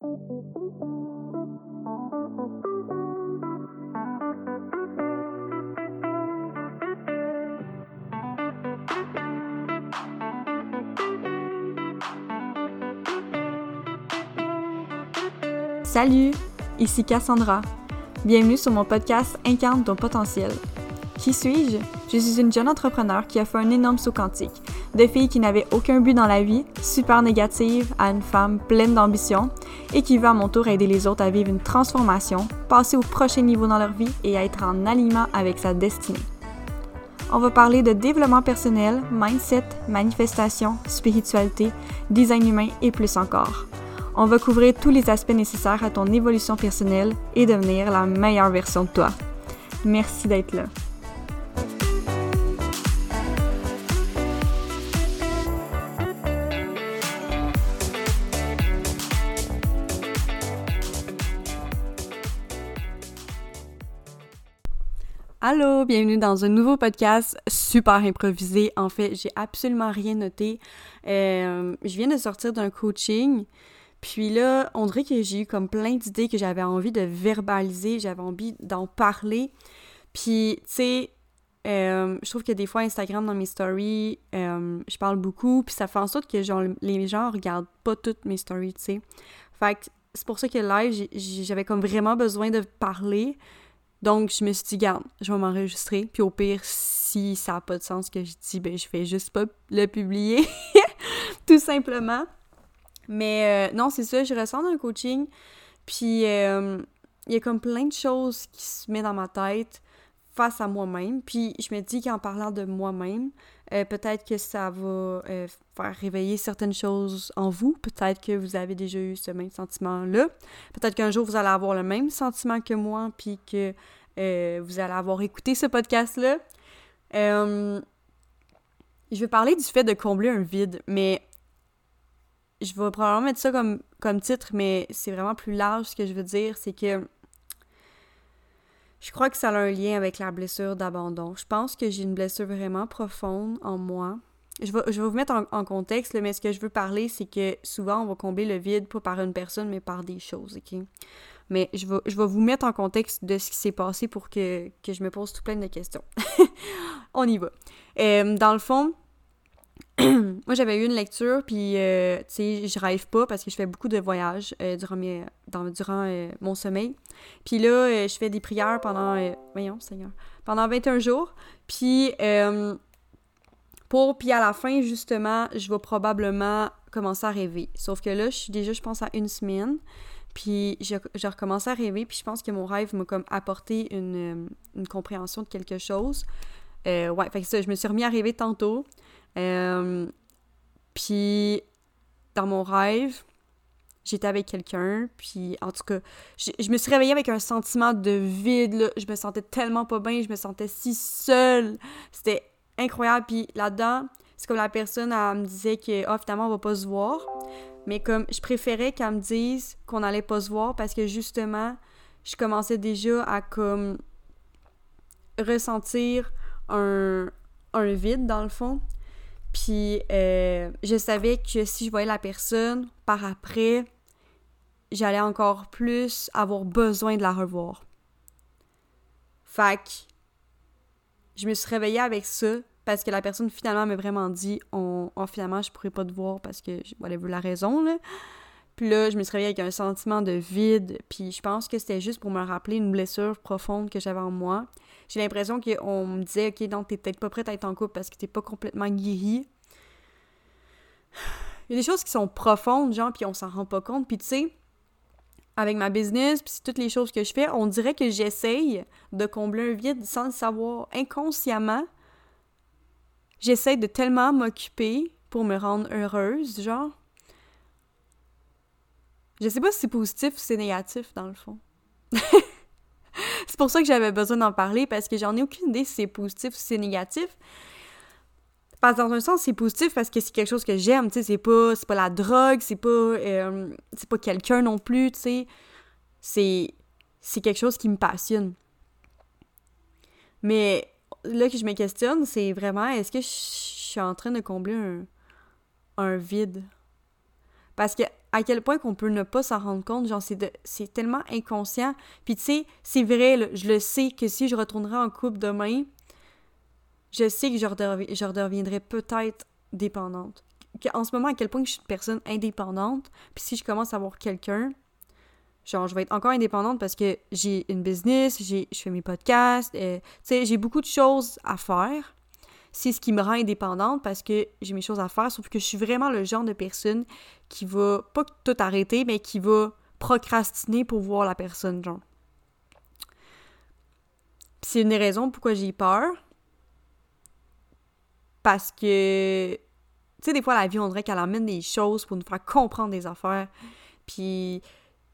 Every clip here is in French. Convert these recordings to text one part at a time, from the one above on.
Salut, ici Cassandra. Bienvenue sur mon podcast Incarne ton potentiel. Qui suis-je? Je suis une jeune entrepreneur qui a fait un énorme saut quantique. De fille qui n'avait aucun but dans la vie, super négative, à une femme pleine d'ambition et qui veut à mon tour aider les autres à vivre une transformation, passer au prochain niveau dans leur vie et à être en alignement avec sa destinée. On va parler de développement personnel, mindset, manifestation, spiritualité, design humain et plus encore. On va couvrir tous les aspects nécessaires à ton évolution personnelle et devenir la meilleure version de toi. Merci d'être là. Allô, bienvenue dans un nouveau podcast super improvisé. En fait, j'ai absolument rien noté. Euh, je viens de sortir d'un coaching puis là, on dirait que j'ai eu comme plein d'idées que j'avais envie de verbaliser, j'avais envie d'en parler. Puis, tu sais, euh, je trouve que des fois, Instagram, dans mes stories, euh, je parle beaucoup, puis ça fait en sorte que genre, les gens regardent pas toutes mes stories, tu sais. Fait que c'est pour ça que live, j'avais comme vraiment besoin de parler. Donc, je me suis dit, garde, je vais m'enregistrer. Puis au pire, si ça n'a pas de sens que je dis, ben je vais juste pas le publier. Tout simplement. Mais euh, non, c'est ça, je ressens un coaching, puis euh, il y a comme plein de choses qui se mettent dans ma tête face à moi-même. Puis je me dis qu'en parlant de moi-même, euh, peut-être que ça va faire réveiller certaines choses en vous. Peut-être que vous avez déjà eu ce même sentiment-là. Peut-être qu'un jour vous allez avoir le même sentiment que moi, puis que vous allez avoir écouté ce podcast-là. je vais parler du fait de combler un vide, mais je vais probablement mettre ça comme, comme titre, mais c'est vraiment plus large ce que je veux dire, c'est que je crois que ça a un lien avec la blessure d'abandon. Je pense que j'ai une blessure vraiment profonde en moi. Je vais, je vais vous mettre en, contexte, mais ce que je veux parler, c'est que souvent, on va combler le vide, pas par une personne, mais par des choses, OK? Mais je vais, je vais vous mettre en contexte de ce qui s'est passé pour que, que, je me pose tout plein de questions. on y va. Euh, dans le fond, moi, j'avais eu une lecture, puis, euh, tu sais, je rêve pas parce que je fais beaucoup de voyages euh, durant, mes, durant euh, mon sommeil. Puis là, je fais des prières pendant, voyons, Seigneur, pendant 21 jours. Puis, pour, puis à la fin, justement, je vais probablement commencer à rêver. Sauf que là, je suis déjà, je pense, à une semaine. Puis, j'ai recommencé à rêver, puis je pense que mon rêve m'a comme apporté une, une compréhension de quelque chose. ouais, fait que ça, je me suis remis à rêver tantôt. Euh, puis, dans mon rêve, j'étais avec quelqu'un, puis en tout cas, je, me suis réveillée avec un sentiment de vide, là. Je me sentais tellement pas bien, je me sentais si seule. C'était incroyable. Puis là-dedans, c'est comme la personne, elle me disait que, ah, finalement, on va pas se voir. Mais comme, je préférais qu'elle me dise qu'on allait pas se voir parce que justement, je commençais déjà à comme ressentir un, un vide dans le fond. Puis euh, je savais que si je voyais la personne par après, j'allais encore plus avoir besoin de la revoir. Fac, je me suis réveillée avec ça parce que la personne finalement m'a vraiment dit on, finalement je pourrais pas te voir parce que vu la raison là. Puis là, je me suis réveillée avec un sentiment de vide, puis je pense que c'était juste pour me rappeler une blessure profonde que j'avais en moi j'ai l'impression qu'on me disait, OK, donc t'es peut-être pas prête à être en couple parce que t'es pas complètement guérie. Il y a des choses qui sont profondes, genre, puis on s'en rend pas compte. Puis tu sais, avec ma business, puis toutes les choses que je fais, on dirait que j'essaye de combler un vide sans le savoir. Inconsciemment, j'essaye de tellement m'occuper pour me rendre heureuse, genre. Je sais pas si c'est positif ou c'est négatif, dans le fond. c'est pour ça que j'avais besoin d'en parler parce que j'en ai aucune idée si c'est positif ou si c'est négatif. Parce que dans un sens, c'est positif parce que c'est quelque chose que j'aime, tu sais, c'est pas, pas la drogue, c'est pas, euh, c'est pas quelqu'un non plus, tu sais. C'est, c'est quelque chose qui me passionne. Mais là que je me questionne, c'est vraiment, est-ce que je suis en train de combler un, un vide? Parce que à quel point qu'on peut ne pas s'en rendre compte, genre, c'est tellement inconscient. Puis tu sais, c'est vrai, je le sais que si je retournerais en couple demain, je sais que je, redeviendrai peut-être dépendante. En ce moment, à quel point je suis une personne indépendante, puis si je commence à avoir quelqu'un, genre, je vais être encore indépendante parce que j'ai une business, je fais mes podcasts, euh, tu sais, j'ai beaucoup de choses à faire. C'est ce qui me rend indépendante parce que j'ai mes choses à faire, sauf que je suis vraiment le genre de personne qui va, pas tout arrêter, mais qui va procrastiner pour voir la personne, genre. c'est une des raisons pourquoi j'ai peur, parce que, tu sais, des fois, la vie, on dirait qu'elle amène des choses pour nous faire comprendre des affaires. Puis,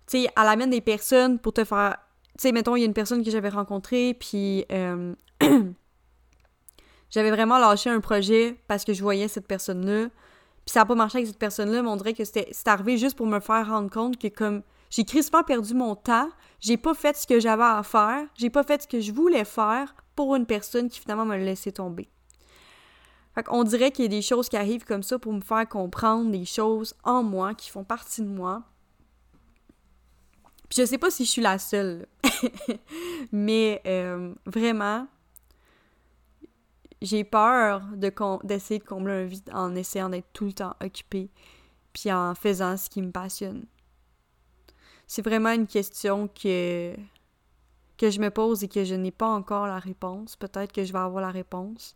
tu sais, elle amène des personnes pour te faire. Tu sais, mettons, il y a une personne que j'avais rencontrée, puis euh, j'avais vraiment lâché un projet parce que je voyais cette personne-là. Puis ça n'a pas marché avec cette personne-là, mais on dirait que c'était arrivé juste pour me faire rendre compte que, comme, j'ai crispement perdu mon temps, j'ai pas fait ce que j'avais à faire, j'ai pas fait ce que je voulais faire pour une personne qui finalement m'a laissé tomber. Fait qu'on dirait qu'il y a des choses qui arrivent comme ça pour me faire comprendre des choses en moi qui font partie de moi. Puis je sais pas si je suis la seule, mais euh, vraiment, j'ai peur d'essayer de, de combler un vide en essayant d'être tout le temps occupée, puis en faisant ce qui me passionne. C'est vraiment une question que, que je me pose et que je n'ai pas encore la réponse. Peut-être que je vais avoir la réponse.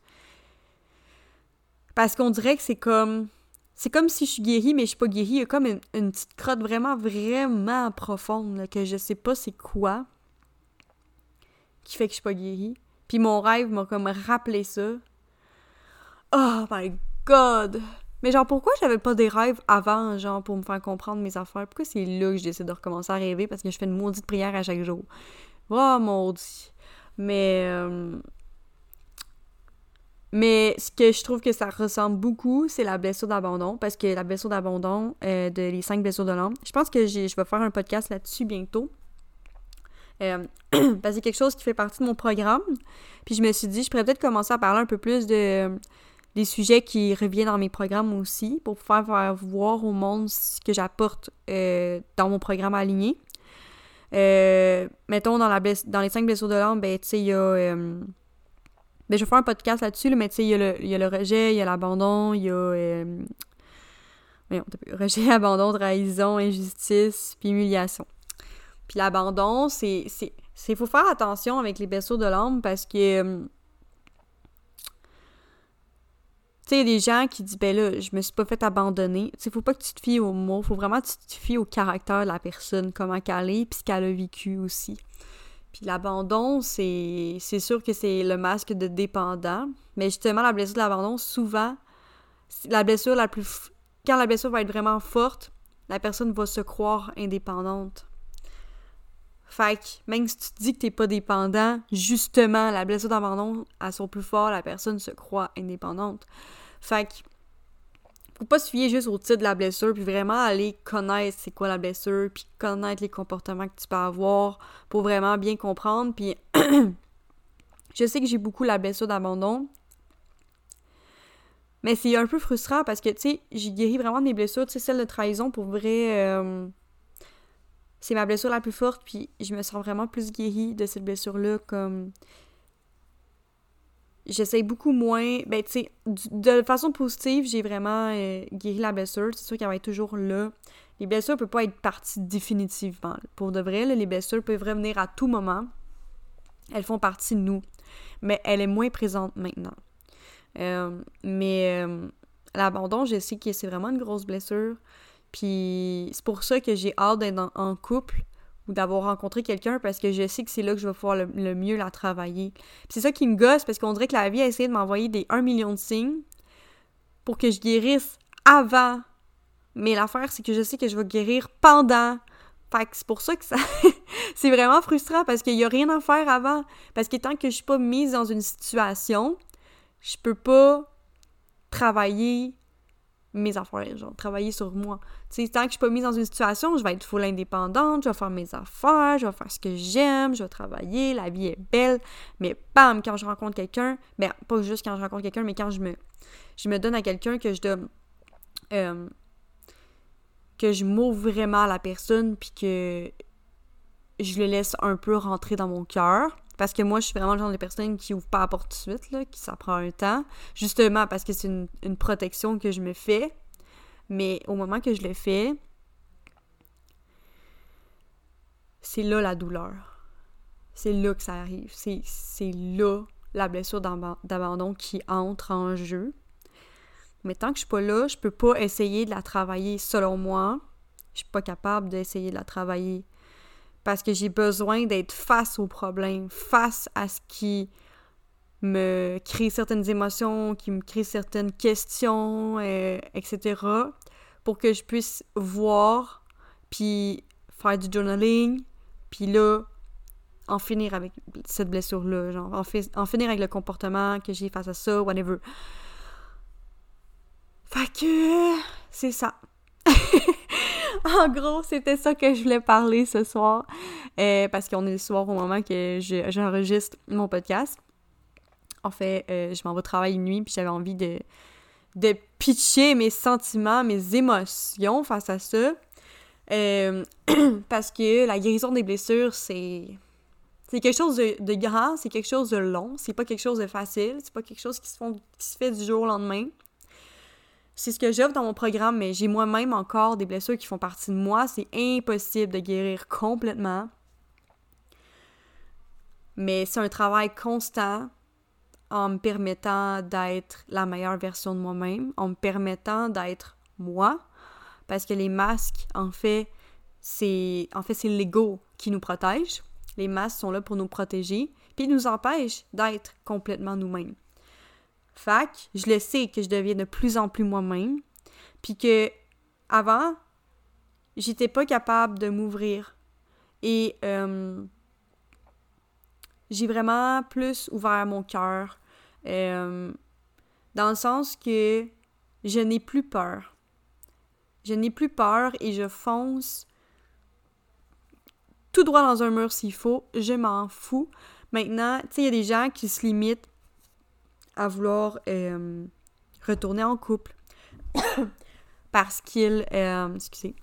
Parce qu'on dirait que c'est comme. C'est comme si je suis guérie, mais je suis pas guérie. Il y a comme une, petite crotte vraiment, vraiment profonde, que je sais pas c'est quoi, qui fait que je suis pas guérie. Puis mon rêve m'a comme rappelé ça. Oh my god! Mais genre, pourquoi j'avais pas des rêves avant, genre, pour me faire comprendre mes affaires? Pourquoi c'est là que je décide de recommencer à rêver? Parce que je fais une maudite prière à chaque jour? Oh, maudit! Mais... Euh, mais ce que je trouve que ça ressemble beaucoup, c'est la blessure d'abandon, parce que la blessure d'abandon, euh, de les cinq blessures de l'âme, je pense que je vais faire un podcast là-dessus bientôt. Euh, c'est quelque chose qui fait partie de mon programme. Puis je me suis dit, je pourrais peut-être commencer à parler un peu plus de des sujets qui reviennent dans mes programmes aussi, pour faire, voir au monde ce que j'apporte euh, dans mon programme aligné. mettons, dans, la dans les cinq blessures de l'âme, ben, tu sais, il y a ben, je vais faire un podcast là-dessus, mais tu sais, il y, a le rejet, il y a l'abandon, il y a. Euh, rejet, abandon, trahison, injustice, puis humiliation. Puis l'abandon, c'est. Il faut faire attention avec les blessures de l'âme parce que. Euh, tu sais, des gens qui disent, ben là, je me suis pas fait abandonner. Tu sais, faut pas que tu te fies aux mots, faut vraiment que tu te fies au caractère de la personne, comment qu'elle est, puis ce qu'elle a vécu aussi. Puis l'abandon, c'est sûr que c'est le masque de dépendant. Mais justement, la blessure de l'abandon, souvent, la blessure la plus. Quand la blessure va être vraiment forte, la personne va se croire indépendante. Fait que même si tu te dis que t'es pas dépendant, justement, la blessure d'abandon, à son plus fort, la personne se croit indépendante. Fait que faut pas se fier juste au titre de la blessure, puis vraiment aller connaître c'est quoi la blessure, puis connaître les comportements que tu peux avoir pour vraiment bien comprendre. Puis je sais que j'ai beaucoup la blessure d'abandon, mais c'est un peu frustrant parce que, tu sais, j'ai guéri vraiment des blessures, tu sais, celle de trahison, pour vrai, euh, c'est ma blessure la plus forte, puis je me sens vraiment plus guérie de cette blessure-là, comme j'essaye beaucoup moins. Ben, tu sais, de façon positive, j'ai vraiment euh, guéri la blessure. C'est sûr qu'elle va être toujours là. Les blessures ne peuvent pas être parties définitivement. Pour de vrai, les blessures peuvent revenir à tout moment. Elles font partie de nous. Mais elle est moins présente maintenant. Euh, mais euh, l'abandon, je sais que c'est vraiment une grosse blessure. Puis c'est pour ça que j'ai hâte d'être en couple ou d'avoir rencontré quelqu'un parce que je sais que c'est là que je vais pouvoir le, mieux la travailler. c'est ça qui me gosse parce qu'on dirait que la vie a essayé de m'envoyer des 1 million de signes pour que je guérisse avant. Mais l'affaire, c'est que je sais que je vais guérir pendant. Fait que c'est pour ça que ça. c'est vraiment frustrant parce qu'il n'y a rien à faire avant. Parce que tant que je suis pas mise dans une situation, je peux pas travailler mes affaires, genre travailler sur moi. Tu sais, tant que je suis pas mise dans une situation, je vais être full indépendante, je vais faire mes affaires, je vais faire ce que j'aime, je vais travailler, la vie est belle, mais bam, quand je rencontre quelqu'un, ben pas juste quand je rencontre quelqu'un, mais quand je me je me donne à quelqu'un que je donne euh, que je m'ouvre vraiment à la personne, puis que je le laisse un peu rentrer dans mon cœur. Parce que moi, je suis vraiment le genre de personne qui ouvre pas la porte tout de suite, là, qui ça prend un temps. Justement parce que c'est une, protection que je me fais. Mais au moment que je le fais, c'est là la douleur. C'est là que ça arrive. C'est là la blessure d'abandon qui entre en jeu. Mais tant que je suis pas là, je peux pas essayer de la travailler selon moi. Je suis pas capable d'essayer de la travailler parce que j'ai besoin d'être face au problème, face à ce qui me crée certaines émotions, qui me crée certaines questions, euh, etc. pour que je puisse voir, puis faire du journaling, puis là, en finir avec cette blessure-là, genre, en, en, finir avec le comportement que j'ai face à ça, whatever. Fait que, c'est ça. en gros, c'était ça que je voulais parler ce soir. Euh, parce qu'on est le soir au moment que j'enregistre mon podcast. En fait, euh, je m'en vais travailler une nuit, puis j'avais envie de, de pitcher mes sentiments, mes émotions face à ça. Euh, parce que la guérison des blessures, c'est. Quelque chose de, grand, c'est quelque chose de long, c'est pas quelque chose de facile, c'est pas quelque chose qui se fait du jour au lendemain. C'est ce que j'offre dans mon programme, mais j'ai moi-même encore des blessures qui font partie de moi. C'est impossible de guérir complètement. Mais c'est un travail constant en me permettant d'être la meilleure version de moi-même, en me permettant d'être moi. Parce que les masques, en fait, c'est en fait c'est l'ego qui nous protège. Les masques sont là pour nous protéger, puis ils nous empêchent d'être complètement nous-mêmes. Fac, je le sais que je deviens de plus en plus moi-même, puis que avant, j'étais pas capable de m'ouvrir. Et euh, j'ai vraiment plus ouvert mon cœur, euh, dans le sens que je n'ai plus peur. Je n'ai plus peur et je fonce tout droit dans un mur s'il faut. Je m'en fous. Maintenant, tu sais, il y a des gens qui se limitent à vouloir euh, retourner en couple. Parce qu'il euh, excusez.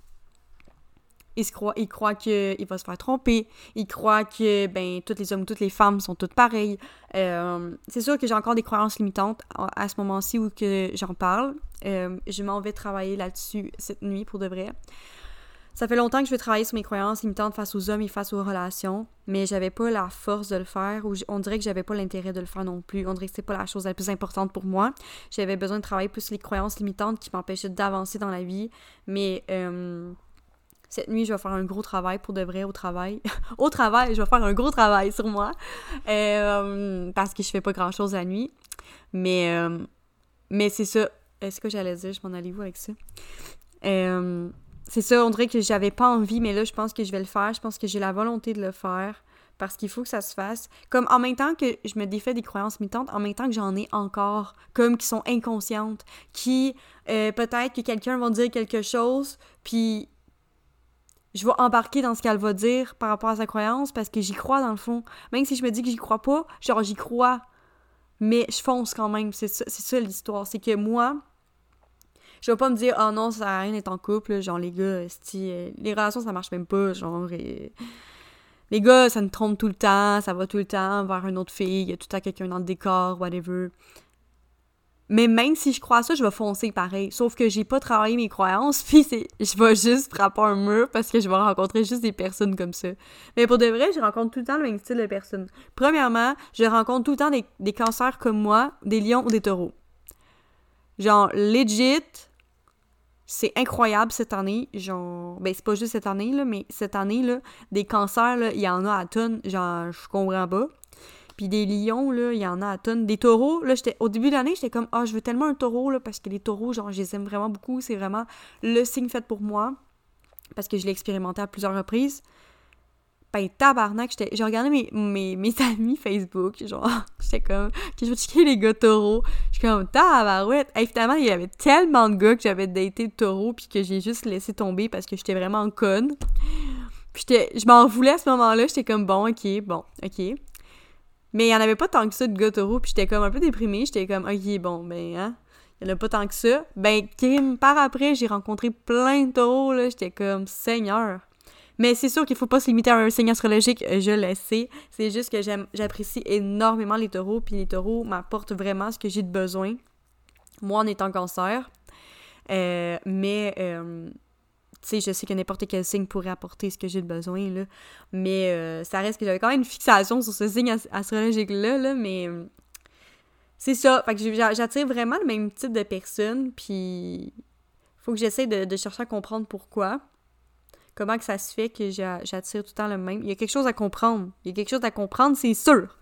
Il croit il croit qu'il va se faire tromper. Il croit que ben tous les hommes toutes les femmes sont toutes pareilles. Euh, c'est sûr que j'ai encore des croyances limitantes à, ce moment-ci où que j'en parle. Je m'en vais travailler là-dessus cette nuit pour de vrai ça fait longtemps que je veux travailler sur mes croyances limitantes face aux hommes et face aux relations, mais j'avais pas la force de le faire ou on dirait que j'avais pas l'intérêt de le faire non plus. On dirait que c'est pas la chose la plus importante pour moi. J'avais besoin de travailler plus sur les croyances limitantes qui m'empêchaient d'avancer dans la vie, mais cette nuit, je vais faire un gros travail pour de vrai au travail. au travail, je vais faire un gros travail sur moi parce que je fais pas grand chose la nuit. Mais, mais c'est ça. Est-ce que j'allais dire, je m'en allais où avec ça? C'est ça, on dirait que j'avais pas envie, mais là, je pense que je vais le faire. Je pense que j'ai la volonté de le faire parce qu'il faut que ça se fasse. Comme en même temps que je me défais des croyances limitantes, en même temps que j'en ai encore, comme qui sont inconscientes, qui euh, peut-être que quelqu'un va dire quelque chose, puis je vais embarquer dans ce qu'elle va dire par rapport à sa croyance parce que j'y crois dans le fond. Même si je me dis que j'y crois pas, genre j'y crois, mais je fonce quand même. C'est ça, ça l'histoire. C'est que moi, je vais pas me dire oh non ça à rien d'être en couple genre les gars euh, les relations ça marche même pas genre les gars ça me trompe tout le temps ça va tout le temps vers une autre fille il y a tout le temps quelqu'un dans le décor whatever mais même si je crois ça, je vais foncer pareil. Sauf que j'ai pas travaillé mes croyances, puis c'est, je vais juste frapper un mur parce que je vais rencontrer juste des personnes comme ça. Mais pour de vrai, je rencontre tout le temps le même style de personnes. Premièrement, je rencontre tout le temps des, des cancers comme moi, des lions ou des taureaux. Genre, legit, c'est incroyable cette année. Genre, ben c'est pas juste cette année, là, mais cette année, là, des cancers, il y en a à tonnes. Genre, je comprends pas. Puis des lions, là, il y en a à tonnes. Des taureaux, là, au début de l'année, j'étais comme, ah, je veux tellement un taureau, là, parce que les taureaux, genre, je les aime vraiment beaucoup. C'est vraiment le signe fait pour moi. Parce que je l'ai expérimenté à plusieurs reprises ben tabarnak, j'ai regardé mes, mes, mes, amis Facebook, genre, j'étais comme, que je vais checker les gars taureaux? Je suis comme, tabarouette. Et finalement, il y avait tellement de gars que j'avais daté de taureaux, puis que j'ai juste laissé tomber parce que j'étais vraiment conne. Puis je m'en voulais à ce moment-là, j'étais comme, bon, ok, bon, ok. Mais il y en avait pas tant que ça de gars taureaux, puis j'étais comme un peu déprimée, j'étais comme, ok, bon, ben, hein. il n'y en a pas tant que ça. Ben, par après, j'ai rencontré plein de taureaux, là. J'étais comme, Seigneur. Mais c'est sûr qu'il faut pas se limiter à un signe astrologique, euh, je le sais. C'est juste que j'apprécie énormément les taureaux, puis les taureaux m'apportent vraiment ce que j'ai de besoin. Moi, en étant cancer. Euh, mais, euh, tu sais, je sais que n'importe quel signe pourrait apporter ce que j'ai de besoin, là. Mais ça reste que j'avais quand même une fixation sur ce signe astrologique-là, là, mais c'est ça. Fait que j'attire vraiment le même type de personne, puis faut que j'essaie de, chercher à comprendre pourquoi. Comment ça se fait que j'attire tout le temps le même. Il y a quelque chose à comprendre. Il y a quelque chose à comprendre, c'est sûr.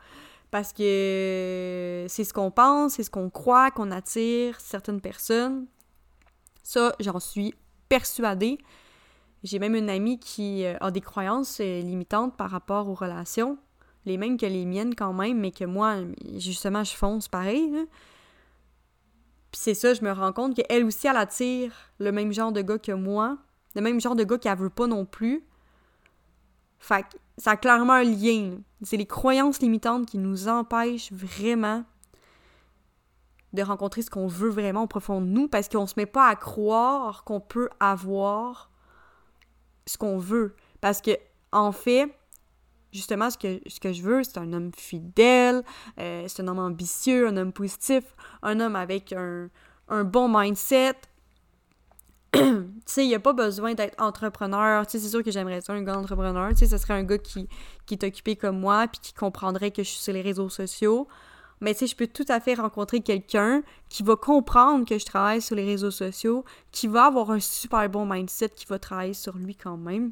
Parce que c'est ce qu'on pense, c'est ce qu'on croit, qu'on attire certaines personnes. Ça, j'en suis persuadée. J'ai même une amie qui euh, a des croyances euh, limitantes par rapport aux relations les mêmes que les miennes quand même, mais que moi, justement, je fonce pareil. Puis c'est ça, je me rends compte qu'elle aussi, elle attire le même genre de gars que moi, le même genre de gars qu'elle veut pas non plus. Fait que ça a clairement un lien. C'est les croyances limitantes qui nous empêchent vraiment de rencontrer ce qu'on veut vraiment au profond de nous parce qu'on se met pas à croire qu'on peut avoir ce qu'on veut. Parce que, en fait, justement, ce que, ce que je veux, c'est un homme fidèle, euh, c'est un homme ambitieux, un homme positif, un homme avec un, bon mindset. Tu sais, il n'y a pas besoin d'être entrepreneur. Tu sais, c'est sûr que j'aimerais ça, un gars entrepreneur. Tu sais, ce serait un gars qui, qui est occupé comme moi, puis qui comprendrait que je suis sur les réseaux sociaux. Mais tu sais, je peux tout à fait rencontrer quelqu'un qui va comprendre que je travaille sur les réseaux sociaux, qui va avoir un super bon mindset, qui va travailler sur lui quand même.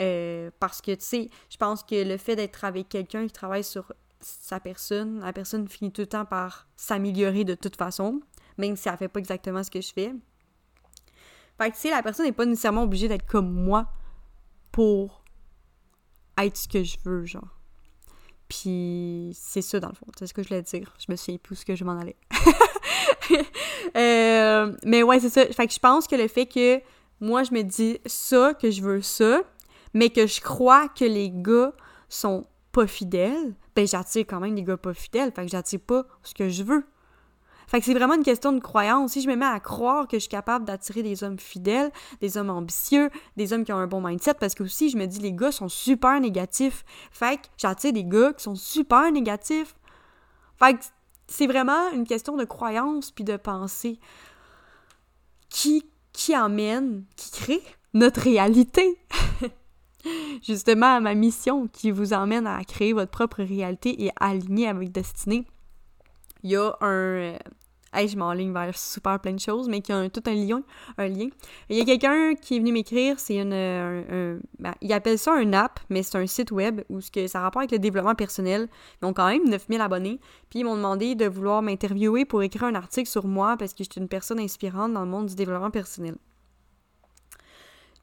Euh, parce que, tu sais, je pense que le fait d'être avec quelqu'un qui travaille sur sa personne, la personne finit tout le temps par s'améliorer de toute façon, même si elle fait pas exactement ce que je fais. Fait que, tu sais, la personne n'est pas nécessairement obligée d'être comme moi pour être ce que je veux, genre. Puis c'est ça, dans le fond. C'est ce que je voulais dire. Je me souviens plus que je m'en allais. Euh, mais ouais, c'est ça. Fait que je pense que le fait que moi, je me dis ça, que je veux ça, mais que je crois que les gars sont pas fidèles, ben j'attire quand même des gars pas fidèles, fait que j'attire pas ce que je veux. Fait que c'est vraiment une question de croyance. Si je me mets à croire que je suis capable d'attirer des hommes fidèles, des hommes ambitieux, des hommes qui ont un bon mindset, parce que aussi, je me dis, les gars sont super négatifs. Fait que j'attire des gars qui sont super négatifs. Fait que c'est vraiment une question de croyance puis de pensée qui, qui emmène, qui crée notre réalité? justement à ma mission qui vous emmène à créer votre propre réalité et aligner avec destinée. Il y a un... Euh, hey, je m'enligne vers super plein de choses, mais qui a tout un lien. Un lien. Il y a quelqu'un qui est venu m'écrire, c'est une... Un, ben, il appelle ça un app, mais c'est un site web où ce que ça a rapport avec le développement personnel. Ils ont quand même 9000 abonnés. Puis ils m'ont demandé de vouloir m'interviewer pour écrire un article sur moi parce que je suis une personne inspirante dans le monde du développement personnel.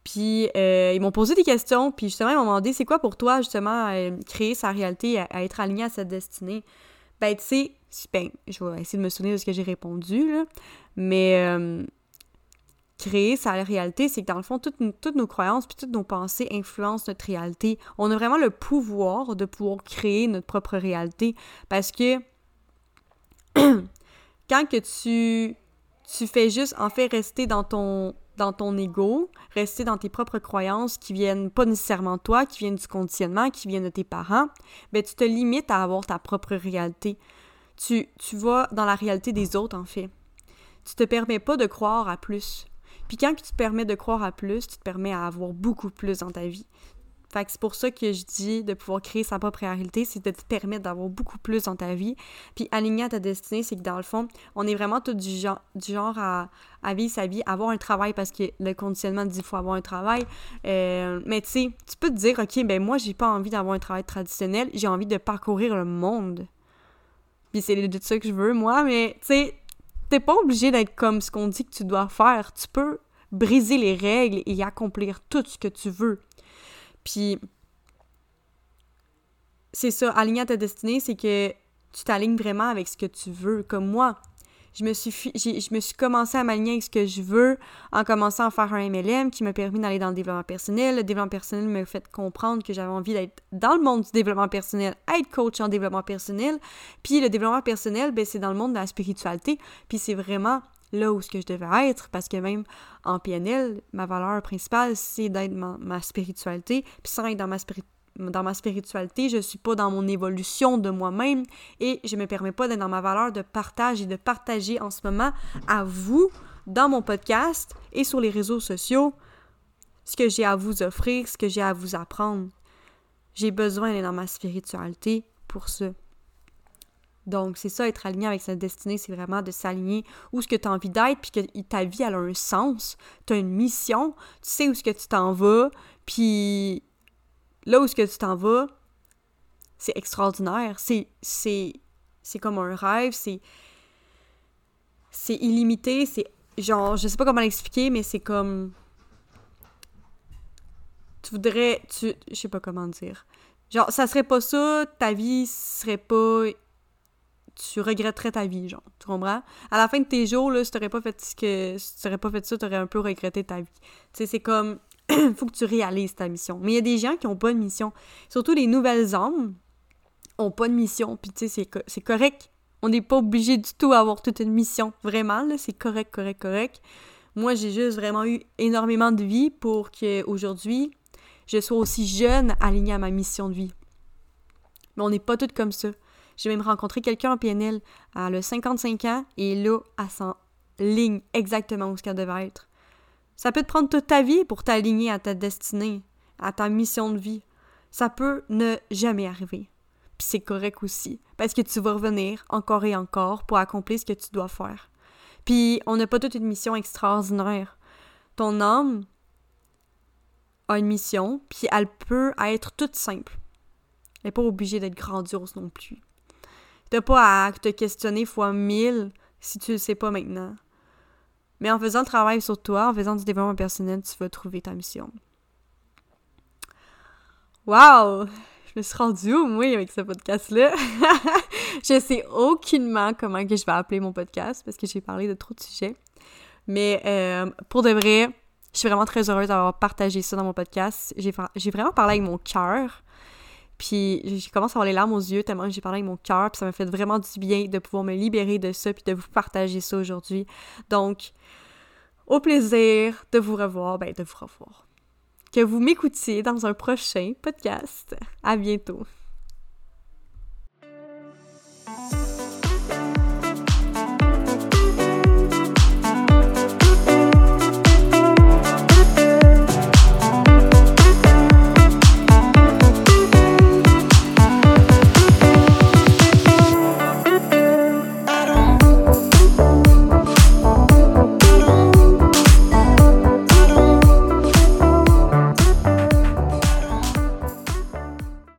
Puis euh, ils m'ont posé des questions, puis justement, ils m'ont demandé c'est quoi pour toi, justement, créer sa réalité, à, être aligné à sa destinée? Ben, tu sais, ben, je vais essayer de me souvenir de ce que j'ai répondu, là. Mais euh, créer sa réalité, c'est que dans le fond, toutes, toutes nos croyances puis toutes nos pensées influencent notre réalité. On a vraiment le pouvoir de pouvoir créer notre propre réalité. Parce que quand que tu, tu fais juste, en fait, rester dans ton dans ton ego, rester dans tes propres croyances qui viennent pas nécessairement de toi, qui viennent du conditionnement, qui viennent de tes parents, ben tu te limites à avoir ta propre réalité. Tu, tu vas dans la réalité des autres, en fait. Tu te permets pas de croire à plus. Puis quand tu te permets de croire à plus, tu te permets à avoir beaucoup plus dans ta vie. C'est pour ça que je dis de pouvoir créer sa propre réalité, c'est de te permettre d'avoir beaucoup plus dans ta vie. Puis aligner à ta destinée, c'est que dans le fond, on est vraiment tout du genre, du genre à, à vivre sa vie, avoir un travail parce que le conditionnement dit qu'il faut avoir un travail. Euh, mais tu sais, tu peux te dire, OK, ben moi, j'ai pas envie d'avoir un travail traditionnel, j'ai envie de parcourir le monde. Puis c'est de ça que je veux, moi, mais tu sais, t'es pas obligé d'être comme ce qu'on dit que tu dois faire. Tu peux briser les règles et accomplir tout ce que tu veux. Puis, c'est ça, aligner à ta destinée, c'est que tu t'alignes vraiment avec ce que tu veux. Comme moi, je me suis, je commencé à m'aligner avec ce que je veux en commençant à faire un MLM qui m'a permis d'aller dans le développement personnel. Le développement personnel m'a fait comprendre que j'avais envie d'être dans le monde du développement personnel, être coach en développement personnel. Puis le développement personnel, ben, c'est dans le monde de la spiritualité. Puis c'est vraiment là où ce que je devais être, parce que même en PNL, ma valeur principale, c'est d'être ma, ma spiritualité. Puis sans être dans ma, dans ma spiritualité, je suis pas dans mon évolution de moi-même et je me permets pas d'être dans ma valeur de partage et de partager en ce moment à vous, dans mon podcast et sur les réseaux sociaux, ce que j'ai à vous offrir, ce que j'ai à vous apprendre. J'ai besoin d'être dans ma spiritualité pour ça. Donc, c'est ça, être aligné avec sa destinée, c'est vraiment de s'aligner où ce que tu as envie d'être, puis que ta vie, elle a un sens. Tu as une mission, tu sais où ce que tu t'en vas, puis là où ce que tu t'en vas, c'est extraordinaire. C'est, c'est, c'est comme un rêve, c'est, c'est illimité, c'est genre, je sais pas comment l'expliquer, mais c'est comme... Tu voudrais... Tu, je sais pas comment dire. Genre, ça serait pas ça, ta vie serait pas tu regretterais ta vie, genre. Tu comprends? À la fin de tes jours, là, si t'aurais pas fait ce que. Si t'aurais pas fait ça, t'aurais un peu regretté ta vie. Tu sais, c'est comme. faut que tu réalises ta mission. Mais il y a des gens qui ont pas de mission. Surtout les nouvelles âmes ont pas de mission. Puis tu sais, c'est correct. On n'est pas obligé du tout d'avoir toute une mission. Vraiment, là, c'est correct, correct, correct. Moi, j'ai juste vraiment eu énormément de vie pour qu'aujourd'hui, je sois aussi jeune alignée à ma mission de vie. Mais on n'est pas toutes comme ça. J'ai même rencontré quelqu'un en PNL, à le 55 ans, et là, à s'en ligne exactement où ce qu'elle devait être. Ça peut te prendre toute ta vie pour t'aligner à ta destinée, à ta mission de vie. Ça peut ne jamais arriver. Puis c'est correct aussi, parce que tu vas revenir encore et encore pour accomplir ce que tu dois faire. Puis on n'a pas toute une mission extraordinaire. Ton âme a une mission, puis elle peut être toute simple. Elle n'est pas obligée d'être grandiose non plus. T'as pas à te questionner fois mille si tu le sais pas maintenant. Mais en faisant le travail sur toi, en faisant du développement personnel, tu vas trouver ta mission. Wow! Je me suis rendue où, moi, avec ce podcast-là? je sais aucunement comment que je vais appeler mon podcast parce que j'ai parlé de trop de sujets. Mais euh, pour de vrai, je suis vraiment très heureuse d'avoir partagé ça dans mon podcast. J'ai vraiment parlé avec mon cœur. Puis j'ai commencé à avoir les larmes aux yeux tellement j'ai parlé avec mon cœur, puis ça m'a fait vraiment du bien de pouvoir me libérer de ça, puis de vous partager ça aujourd'hui. Donc, au plaisir de vous revoir, ben de vous revoir. Que vous m'écoutiez dans un prochain podcast. À bientôt.